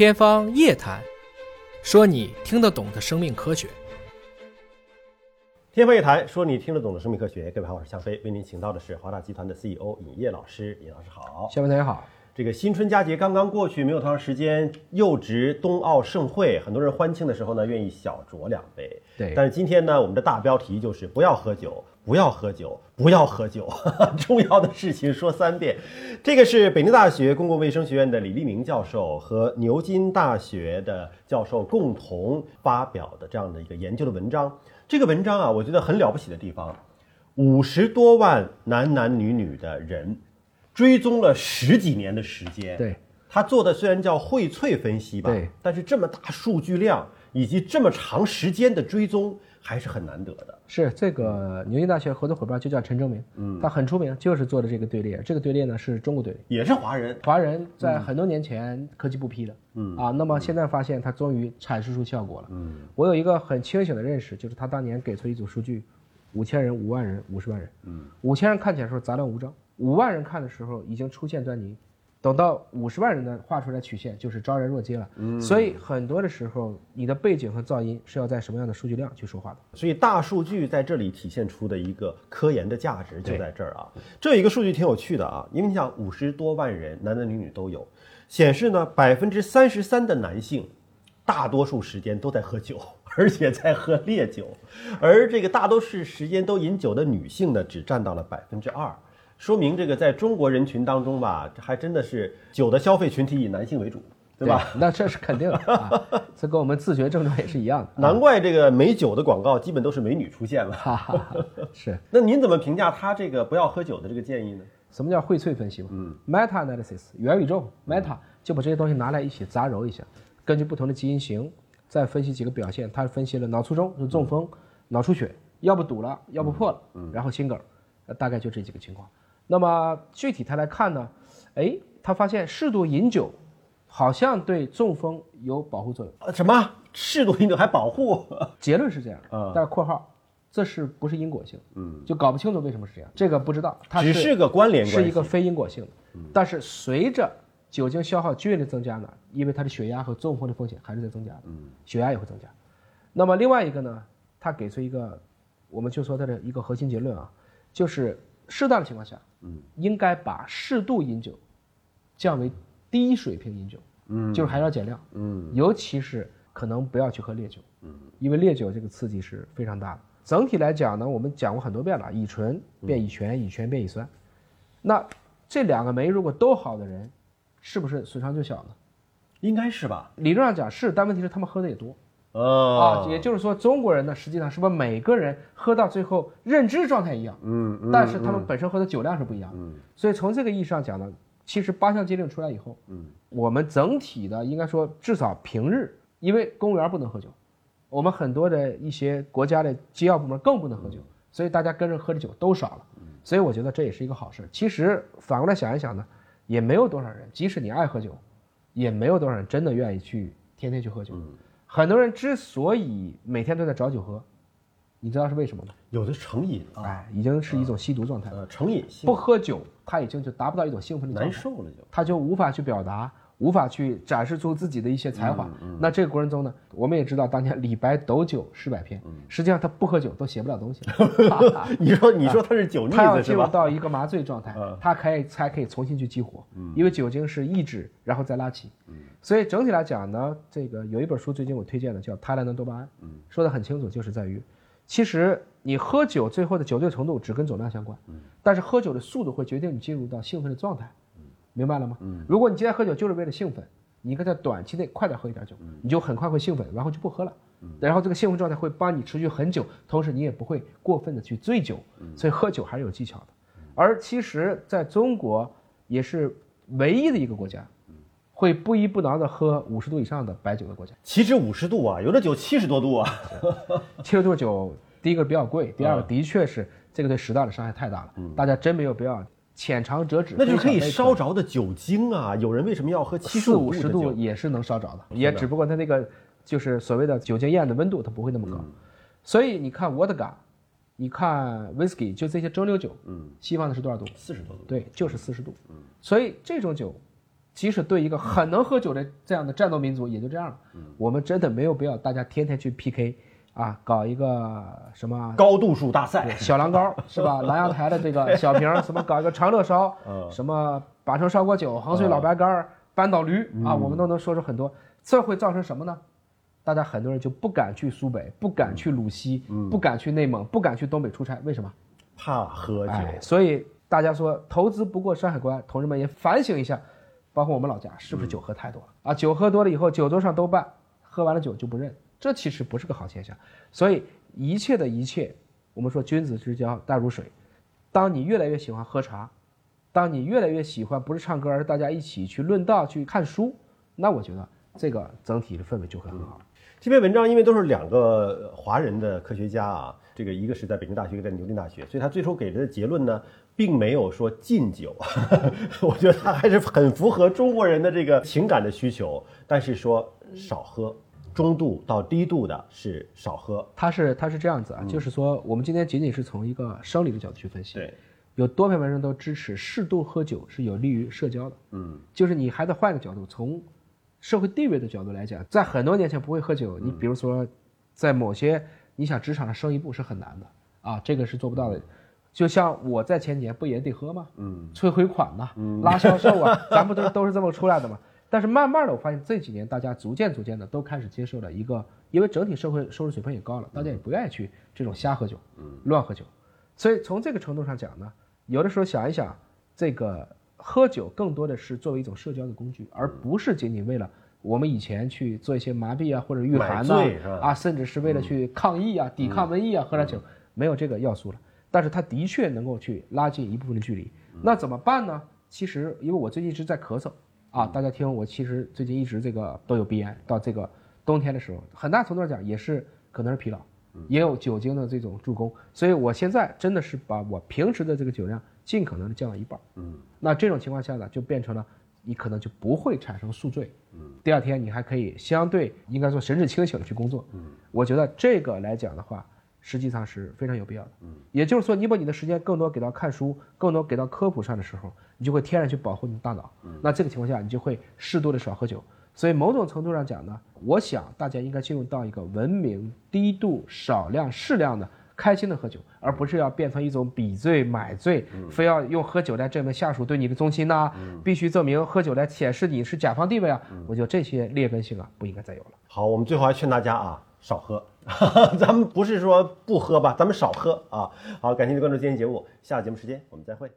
天方夜谭，说你听得懂的生命科学。天方夜谭，说你听得懂的生命科学。各位好，我是向飞，为您请到的是华大集团的 CEO 尹烨老师。尹老师好，向飞同学好。这个新春佳节刚刚过去，没有多长时间，又值冬奥盛会，很多人欢庆的时候呢，愿意小酌两杯。对，但是今天呢，我们的大标题就是不要喝酒，不要喝酒，不要喝酒。重要的事情说三遍。这个是北京大学公共卫生学院的李立明教授和牛津大学的教授共同发表的这样的一个研究的文章。这个文章啊，我觉得很了不起的地方，五十多万男男女女的人。追踪了十几年的时间，对。他做的虽然叫荟萃分析吧，对，但是这么大数据量以及这么长时间的追踪还是很难得的。是这个牛津大学合作伙伴就叫陈正明，嗯，他很出名，就是做的这个队列。这个队列呢是中国队。列，也是华人，华人在很多年前科技部批的，嗯。啊，那么现在发现他终于阐释出效果了，嗯，我有一个很清醒的认识，就是他当年给出一组数据，五千人、五万人、五十万人，嗯，五千人看起来说杂乱无章。五万人看的时候已经出现端倪，等到五十万人的画出来曲线就是昭然若揭了。嗯，所以很多的时候，你的背景和噪音是要在什么样的数据量去说话的。所以大数据在这里体现出的一个科研的价值就在这儿啊。这有一个数据挺有趣的啊，因为你想五十多万人，男男女女都有，显示呢百分之三十三的男性，大多数时间都在喝酒，而且在喝烈酒，而这个大多数时间都饮酒的女性呢，只占到了百分之二。说明这个在中国人群当中吧，这还真的是酒的消费群体以男性为主，对吧？那这是肯定的，这跟我们自觉症状也是一样的。难怪这个美酒的广告基本都是美女出现了。是。那您怎么评价他这个不要喝酒的这个建议呢？什么叫荟萃分析嘛？嗯，meta analysis，元宇宙，meta 就把这些东西拿来一起杂糅一下，根据不同的基因型再分析几个表现。他分析了脑卒中，就中风，脑出血，要不堵了，要不破了，然后心梗，大概就这几个情况。那么具体他来看呢，哎，他发现适度饮酒，好像对中风有保护作用。什么适度饮酒还保护？结论是这样，嗯但是括号，这是不是因果性？嗯，就搞不清楚为什么是这样，这个不知道。它只是个关联，是一个非因果性的。但是随着酒精消耗剧烈的增加呢，因为它的血压和中风的风险还是在增加的，嗯，血压也会增加。那么另外一个呢，他给出一个，我们就说他的一个核心结论啊，就是适当的情况下。嗯，应该把适度饮酒降为低水平饮酒，嗯，就是还要减量，嗯，尤其是可能不要去喝烈酒，嗯，因为烈酒这个刺激是非常大的。整体来讲呢，我们讲过很多遍了，乙醇变乙醛，乙醛变乙酸，那这两个酶如果都好的人，是不是损伤就小呢？应该是吧？理论上讲是，但问题是他们喝的也多。啊，也就是说，中国人呢，实际上是不是每个人喝到最后认知状态一样？嗯，但是他们本身喝的酒量是不一样的。嗯，所以从这个意义上讲呢，其实八项禁令出来以后，嗯，我们整体的应该说至少平日，因为公务员不能喝酒，我们很多的一些国家的机要部门更不能喝酒，所以大家跟着喝的酒都少了。所以我觉得这也是一个好事。其实反过来想一想呢，也没有多少人，即使你爱喝酒，也没有多少人真的愿意去天天去喝酒。很多人之所以每天都在找酒喝，你知道是为什么吗？有的成瘾啊，哎，已经是一种吸毒状态了。成瘾性不喝酒，他已经就达不到一种兴奋的难受了，就他就无法去表达。无法去展示出自己的一些才华。那这个过程中呢，我们也知道，当年李白斗酒诗百篇，实际上他不喝酒都写不了东西。你说，你说他是酒腻子他要进入到一个麻醉状态，他可以才可以重新去激活。因为酒精是抑制，然后再拉起。所以整体来讲呢，这个有一本书最近我推荐的叫《泰兰的多巴胺》，说的很清楚，就是在于，其实你喝酒最后的酒醉程度只跟总量相关，但是喝酒的速度会决定你进入到兴奋的状态。明白了吗？嗯，如果你今天喝酒就是为了兴奋，你应该在短期内快点喝一点酒，你就很快会兴奋，然后就不喝了。嗯，然后这个兴奋状态会帮你持续很久，同时你也不会过分的去醉酒。嗯，所以喝酒还是有技巧的。而其实在中国也是唯一的一个国家，会不依不挠的喝五十度以上的白酒的国家。岂止五十度啊，有的酒七十多度啊。七十度酒，第一个比较贵，第二个的确是这个对食道的伤害太大了。大家真没有必要。浅尝辄止，那就可以烧着的酒精啊！有人为什么要喝七四五十度也是能烧着的，也只不过它那个就是所谓的酒精焰的温度，它不会那么高。所以你看 vodka，你看 whisky，就这些蒸馏酒，嗯，西方的是多少度？四十多度。对，就是四十度。嗯，所以这种酒，即使对一个很能喝酒的这样的战斗民族，也就这样了。我们真的没有必要大家天天去 PK 啊，搞一个什么高度数大赛，小狼羔 是吧？南阳台的这个小瓶，什么搞一个长乐烧，什么八成烧锅酒、衡水老白干、扳倒驴啊，我们都能说出很多。这会造成什么呢？大家很多人就不敢去苏北，不敢去鲁西，不敢去内蒙，不敢去东北出差，为什么？怕喝酒。所以大家说投资不过山海关，同志们也反省一下，包括我们老家是不是酒喝太多了啊？酒喝多了以后，酒桌上都办，喝完了酒就不认，这其实不是个好现象。所以一切的一切，我们说君子之交淡如水。当你越来越喜欢喝茶，当你越来越喜欢不是唱歌，而是大家一起去论道、去看书，那我觉得这个整体的氛围就会很好。这篇文章因为都是两个华人的科学家啊，这个一个是在北京大学，一个在牛津大学，所以他最初给的结论呢，并没有说禁酒，我觉得他还是很符合中国人的这个情感的需求，但是说少喝，中度到低度的是少喝。它是它是这样子啊，就是说我们今天仅仅是从一个生理的角度去分析，对，有多篇文章都支持适度喝酒是有利于社交的，嗯，就是你还得换个角度从。社会地位的角度来讲，在很多年前不会喝酒。你比如说，在某些你想职场上升一步是很难的啊，这个是做不到的。就像我在前几年不也得喝吗？嗯，催回款呐，拉销售啊，咱不都都是这么出来的吗？但是慢慢的，我发现这几年大家逐渐逐渐的都开始接受了一个，因为整体社会收入水平也高了，大家也不愿意去这种瞎喝酒，乱喝酒。所以从这个程度上讲呢，有的时候想一想这个。喝酒更多的是作为一种社交的工具，而不是仅仅为了我们以前去做一些麻痹啊或者御寒呐啊，甚至是为了去抗疫啊、抵抗瘟疫啊，喝点酒没有这个要素了。但是它的确能够去拉近一部分的距离。那怎么办呢？其实因为我最近一直在咳嗽啊，大家听我其实最近一直这个都有鼻炎，到这个冬天的时候，很大程度上讲也是可能是疲劳，也有酒精的这种助攻，所以我现在真的是把我平时的这个酒量。尽可能的降到一半，嗯，那这种情况下呢，就变成了你可能就不会产生宿醉，嗯，第二天你还可以相对应该说神志清醒的去工作，嗯，我觉得这个来讲的话，实际上是非常有必要的，嗯，也就是说，你把你的时间更多给到看书，更多给到科普上的时候，你就会天然去保护你的大脑，嗯，那这个情况下，你就会适度的少喝酒，所以某种程度上讲呢，我想大家应该进入到一个文明、低度、少量、适量的。开心的喝酒，而不是要变成一种比醉买醉，非要用喝酒来证明下属对你的忠心呐，必须证明喝酒来显示你是甲方地位啊。我觉得这些劣根性啊，不应该再有了。好，我们最后还劝大家啊，少喝，咱们不是说不喝吧，咱们少喝啊。好，感谢您关注今天节目，下个节目时间我们再会。